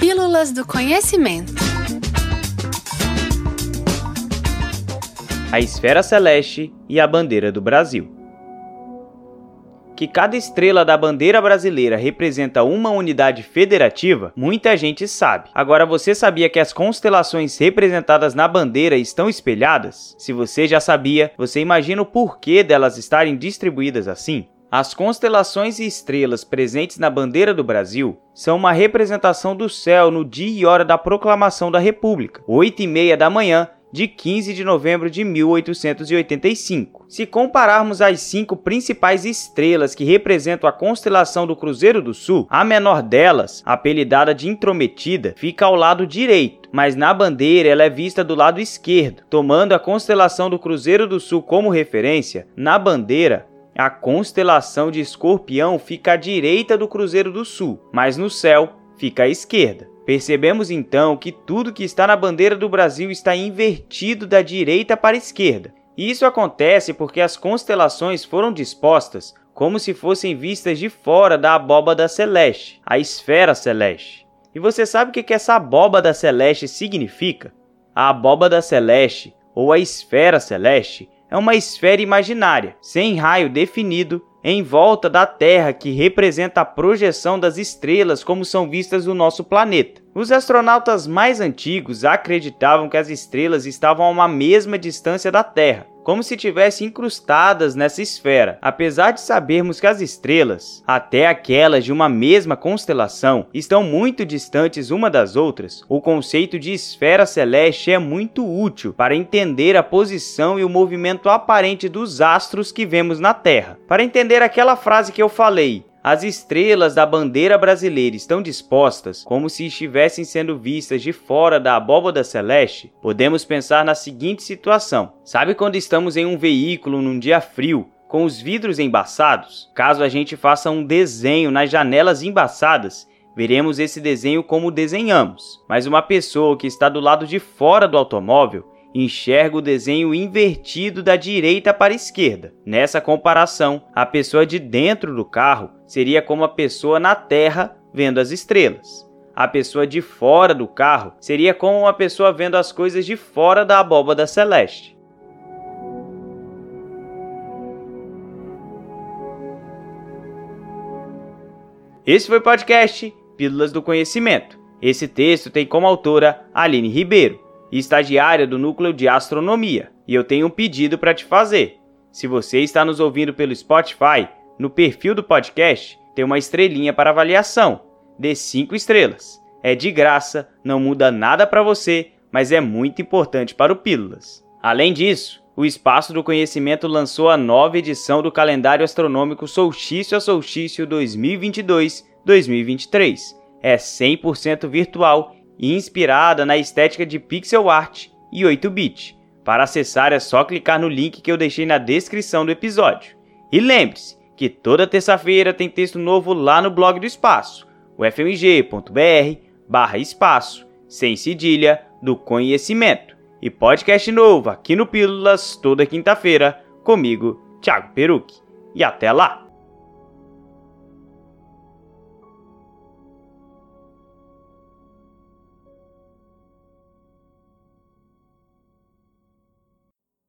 Pílulas do Conhecimento. A esfera celeste e a bandeira do Brasil. Que cada estrela da bandeira brasileira representa uma unidade federativa, muita gente sabe. Agora você sabia que as constelações representadas na bandeira estão espelhadas? Se você já sabia, você imagina o porquê delas estarem distribuídas assim? As constelações e estrelas presentes na bandeira do Brasil são uma representação do céu no dia e hora da proclamação da República, 8 e meia da manhã de 15 de novembro de 1885. Se compararmos as cinco principais estrelas que representam a constelação do Cruzeiro do Sul, a menor delas, apelidada de Intrometida, fica ao lado direito, mas na bandeira ela é vista do lado esquerdo. Tomando a constelação do Cruzeiro do Sul como referência, na bandeira a constelação de Escorpião fica à direita do Cruzeiro do Sul, mas no céu fica à esquerda. Percebemos então que tudo que está na bandeira do Brasil está invertido da direita para a esquerda. Isso acontece porque as constelações foram dispostas como se fossem vistas de fora da abóbada celeste, a esfera celeste. E você sabe o que essa abóbada celeste significa? A abóbada celeste, ou a esfera celeste, é uma esfera imaginária, sem raio definido, em volta da Terra que representa a projeção das estrelas como são vistas no nosso planeta. Os astronautas mais antigos acreditavam que as estrelas estavam a uma mesma distância da Terra, como se tivessem incrustadas nessa esfera. Apesar de sabermos que as estrelas, até aquelas de uma mesma constelação, estão muito distantes uma das outras, o conceito de esfera celeste é muito útil para entender a posição e o movimento aparente dos astros que vemos na Terra. Para entender aquela frase que eu falei, as estrelas da bandeira brasileira estão dispostas como se estivessem sendo vistas de fora da abóbada celeste. Podemos pensar na seguinte situação: sabe quando estamos em um veículo num dia frio, com os vidros embaçados? Caso a gente faça um desenho nas janelas embaçadas, veremos esse desenho como desenhamos. Mas uma pessoa que está do lado de fora do automóvel enxerga o desenho invertido da direita para a esquerda. Nessa comparação, a pessoa de dentro do carro seria como a pessoa na Terra vendo as estrelas. A pessoa de fora do carro seria como uma pessoa vendo as coisas de fora da abóbada celeste. Esse foi o podcast Pílulas do Conhecimento. Esse texto tem como autora Aline Ribeiro e estagiária do Núcleo de Astronomia, e eu tenho um pedido para te fazer. Se você está nos ouvindo pelo Spotify, no perfil do podcast tem uma estrelinha para avaliação. Dê 5 estrelas. É de graça, não muda nada para você, mas é muito importante para o Pílulas. Além disso, o Espaço do Conhecimento lançou a nova edição do calendário astronômico Solstício a Solstício 2022-2023. É 100% virtual e inspirada na estética de pixel art e 8-bit. Para acessar é só clicar no link que eu deixei na descrição do episódio. E lembre-se que toda terça-feira tem texto novo lá no blog do Espaço, o fmg.br barra espaço, sem cedilha, do conhecimento. E podcast novo aqui no Pílulas toda quinta-feira, comigo, Thiago Peruque. E até lá!